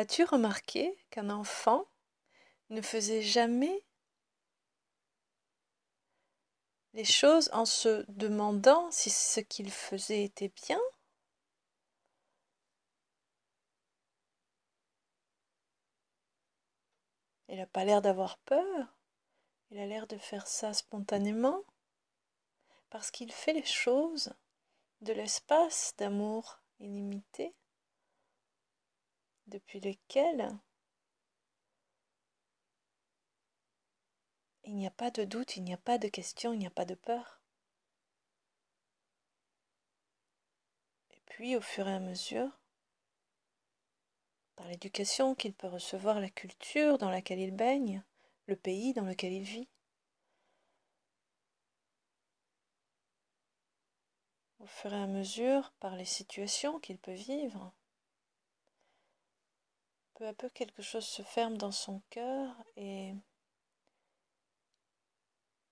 As-tu remarqué qu'un enfant ne faisait jamais les choses en se demandant si ce qu'il faisait était bien? Il n'a pas l'air d'avoir peur. Il a l'air de faire ça spontanément. Parce qu'il fait les choses de l'espace d'amour illimité depuis lequel? Il n'y a pas de doute, il n'y a pas de question, il n'y a pas de peur. Et puis au fur et à mesure, par l'éducation qu'il peut recevoir, la culture dans laquelle il baigne, le pays dans lequel il vit. Au fur et à mesure, par les situations qu'il peut vivre, peu à peu quelque chose se ferme dans son cœur et,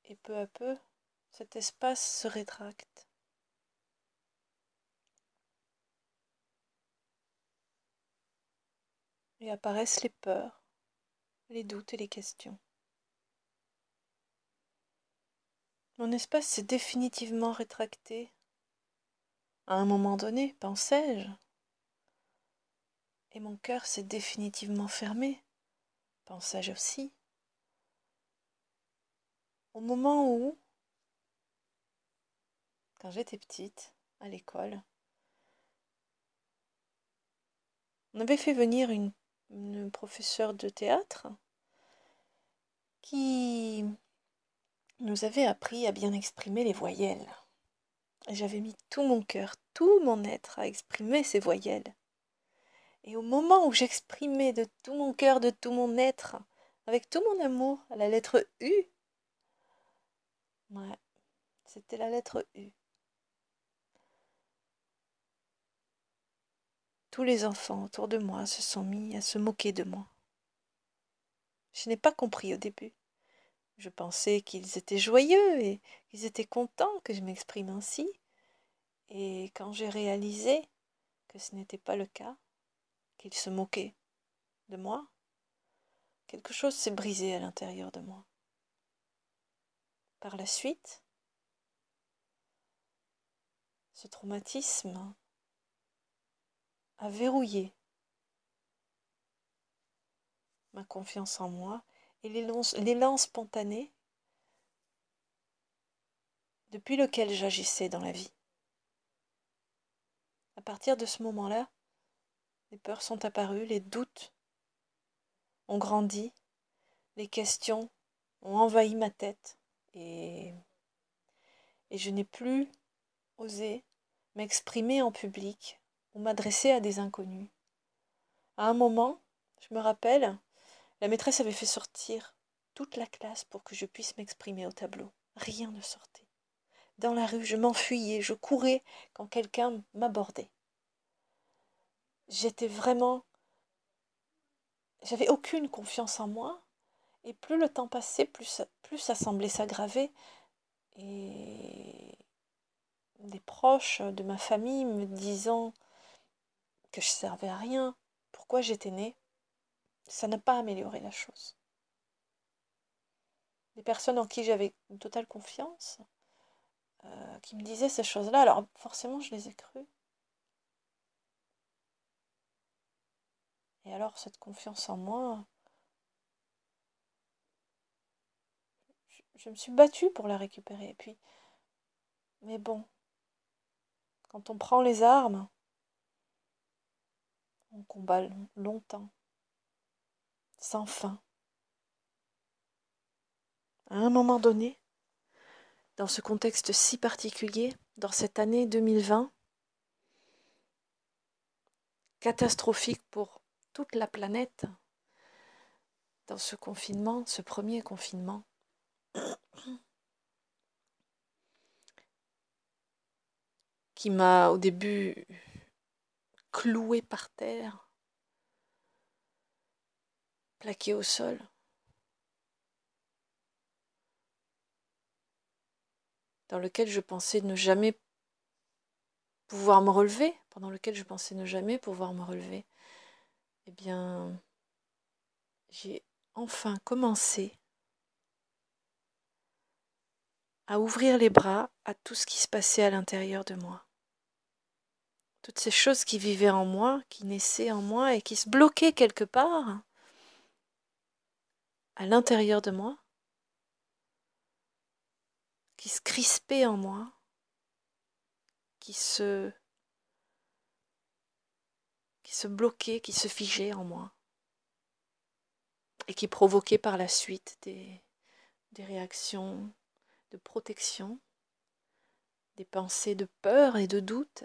et peu à peu cet espace se rétracte. et apparaissent les peurs, les doutes et les questions. Mon espace s'est définitivement rétracté. À un moment donné, pensais-je. Et mon cœur s'est définitivement fermé, pensais-je aussi. Au moment où, quand j'étais petite, à l'école, on avait fait venir une une professeure de théâtre qui nous avait appris à bien exprimer les voyelles. J'avais mis tout mon cœur, tout mon être à exprimer ces voyelles. Et au moment où j'exprimais de tout mon cœur, de tout mon être, avec tout mon amour, la lettre U, ouais, c'était la lettre U. Tous les enfants autour de moi se sont mis à se moquer de moi. Je n'ai pas compris au début. Je pensais qu'ils étaient joyeux et qu'ils étaient contents que je m'exprime ainsi. Et quand j'ai réalisé que ce n'était pas le cas, qu'ils se moquaient de moi, quelque chose s'est brisé à l'intérieur de moi. Par la suite, ce traumatisme à verrouiller ma confiance en moi et l'élan spontané depuis lequel j'agissais dans la vie. À partir de ce moment-là, les peurs sont apparues, les doutes ont grandi, les questions ont envahi ma tête et, et je n'ai plus osé m'exprimer en public m'adresser à des inconnus. À un moment, je me rappelle, la maîtresse avait fait sortir toute la classe pour que je puisse m'exprimer au tableau. Rien ne sortait. Dans la rue, je m'enfuyais, je courais quand quelqu'un m'abordait. J'étais vraiment... J'avais aucune confiance en moi, et plus le temps passait, plus ça, semblait s'aggraver. Et des proches de ma famille me disant que je servais à rien, pourquoi j'étais née, ça n'a pas amélioré la chose. Les personnes en qui j'avais une totale confiance, euh, qui me disaient ces choses-là, alors forcément je les ai crues. Et alors cette confiance en moi, je, me suis battue pour la récupérer. Et puis, mais bon, quand on prend les armes, on combat longtemps, sans fin. À un moment donné, dans ce contexte si particulier, dans cette année 2020, catastrophique pour toute la planète, dans ce confinement, ce premier confinement, qui m'a au début cloué par terre, plaqué au sol. dans lequel je pensais ne jamais pouvoir me relever, pendant lequel je pensais ne jamais pouvoir me relever. Eh bien, j'ai enfin commencé à ouvrir les bras à tout ce qui se passait à l'intérieur de moi. Toutes ces choses qui vivaient en moi, qui naissaient en moi et qui se bloquaient quelque part à l'intérieur de moi, qui se crispaient en moi, qui se qui se bloquaient, qui se figeaient en moi et qui provoquaient par la suite des, des réactions de protection, des pensées de peur et de doute,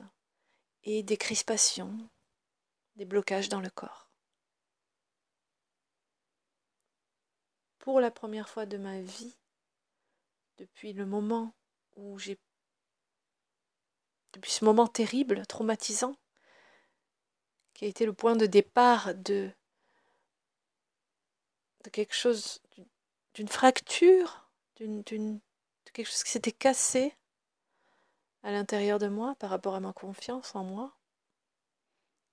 et des crispations, des blocages dans le corps. Pour la première fois de ma vie, depuis le moment où j'ai... depuis ce moment terrible, traumatisant, qui a le point de départ de, de quelque chose, d'une fracture, d'une quelque chose qui s'était cassé à l'intérieur de moi par rapport à ma confiance en moi.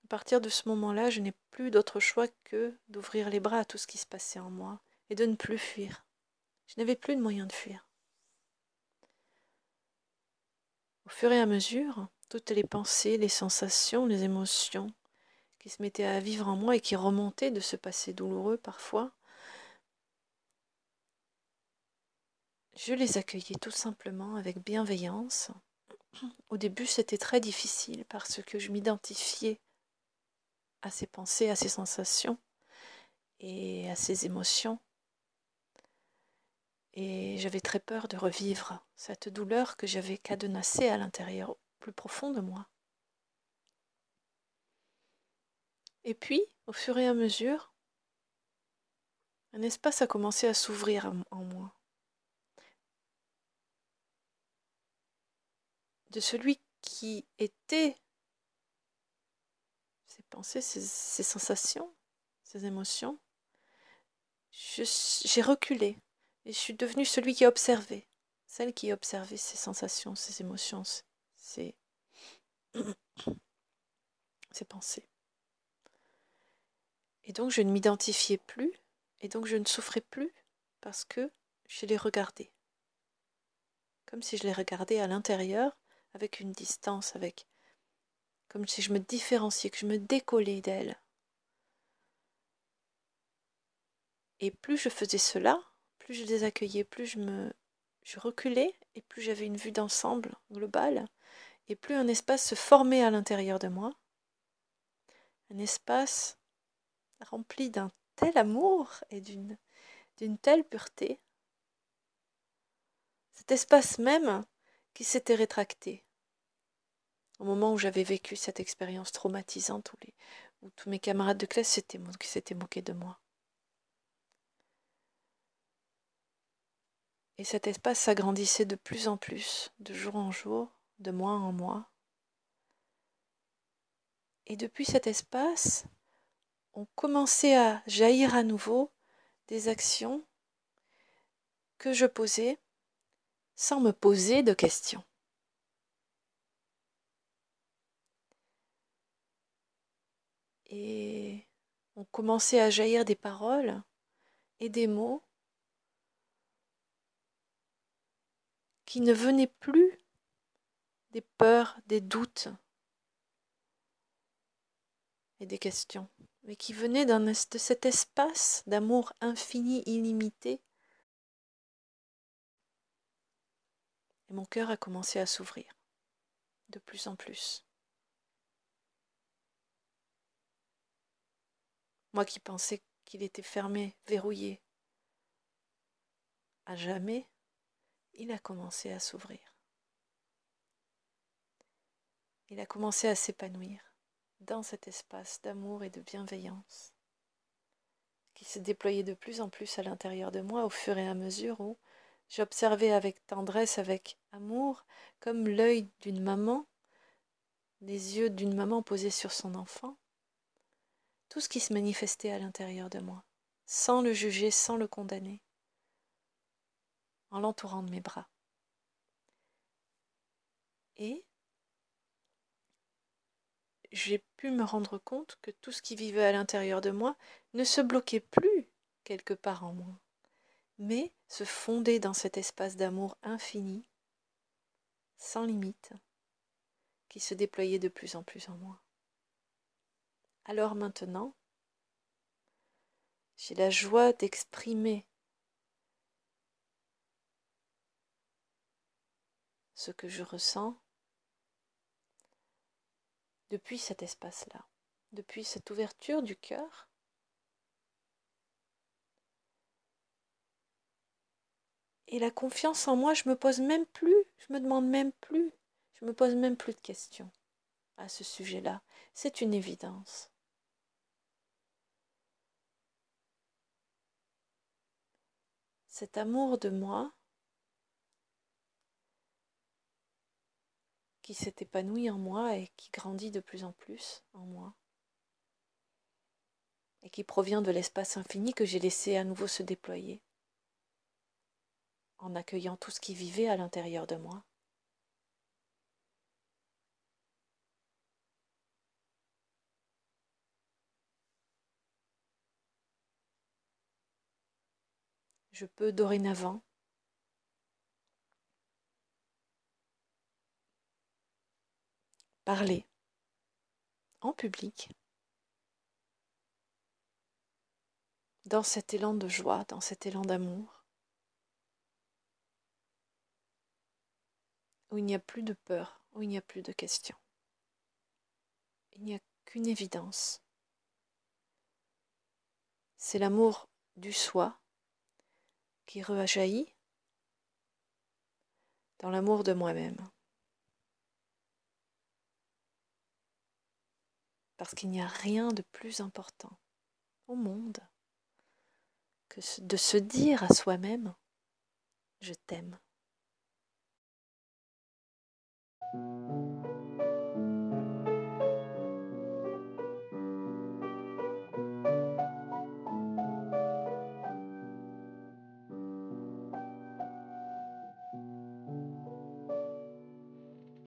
À partir de ce moment-là, je n'ai plus d'autre choix que d'ouvrir les bras à tout ce qui se passait en moi et de ne plus fuir. Je n'avais plus de moyen de fuir. Au fur et à mesure, toutes les pensées, les sensations, les émotions qui se mettaient à vivre en moi et qui remontaient de ce passé douloureux parfois, Je les accueillais tout simplement avec bienveillance. Au début, c'était très difficile parce que je m'identifiais à ces pensées, à ces sensations et à ces émotions. Et j'avais très peur de revivre cette douleur que j'avais cadenassée à l'intérieur, plus profond de moi. Et puis, au fur et à mesure, un espace a commencé à s'ouvrir en moi. de celui qui était ses pensées, ses, sensations, ses émotions, j'ai reculé et je suis devenue celui qui observait, celle qui observait ses sensations, ses émotions, ses, pensées. Et donc je ne m'identifiais plus et donc je ne souffrais plus parce que je les regardais. Comme si je les regardais à l'intérieur avec une distance, avec comme si je me différenciais, que je me décollais d'elle. Et plus je faisais cela, plus je les accueillais, plus je me je reculais et plus j'avais une vue d'ensemble globale et plus un espace se formait à l'intérieur de moi. Un espace rempli d'un tel amour et d'une telle pureté. Cet espace même qui s'était rétracté. Au moment où j'avais vécu cette expérience traumatisante où, les, où tous mes camarades de classe s'étaient moqués de moi. Et cet espace s'agrandissait de plus en plus, de jour en jour, de mois en mois. Et depuis cet espace, on commençait à jaillir à nouveau des actions que je posais sans me poser de questions. Et on commençait à jaillir des paroles et des mots qui ne venaient plus des peurs, des doutes et des questions, mais qui venaient de cet espace d'amour infini, illimité, et mon cœur a commencé à s'ouvrir de plus en plus. Moi qui pensais qu'il était fermé, verrouillé, à jamais, il a commencé à s'ouvrir. Il a commencé à s'épanouir dans cet espace d'amour et de bienveillance qui se déployait de plus en plus à l'intérieur de moi au fur et à mesure où J'observais avec tendresse, avec amour, comme l'œil d'une maman, les yeux d'une maman posés sur son enfant, tout ce qui se manifestait à l'intérieur de moi, sans le juger, sans le condamner, en l'entourant de mes bras. Et j'ai pu me rendre compte que tout ce qui vivait à l'intérieur de moi ne se bloquait plus quelque part en moi, mais se fondait dans cet espace d'amour infini, sans limite, qui se déployait de plus en plus en moi. Alors maintenant, j'ai la joie d'exprimer ce que je ressens depuis cet espace-là, depuis cette ouverture du cœur. Et la confiance en moi, je me pose même plus, je me demande même plus, je me pose même plus de questions à ce sujet-là. C'est une évidence. Cet amour de moi qui s'est épanoui en moi et qui grandit de plus en plus en moi, et qui provient de l'espace infini que j'ai laissé à nouveau se déployer, en accueillant tout ce qui vivait à l'intérieur de moi. Je peux dorénavant parler en public, dans cet élan de joie, dans cet élan d'amour, où il n'y a plus de peur, où il n'y a plus de questions. Il n'y a qu'une évidence. C'est l'amour du soi qui rejaillit dans l'amour de moi-même. Parce qu'il n'y a rien de plus important au monde que de se dire à soi-même je t'aime.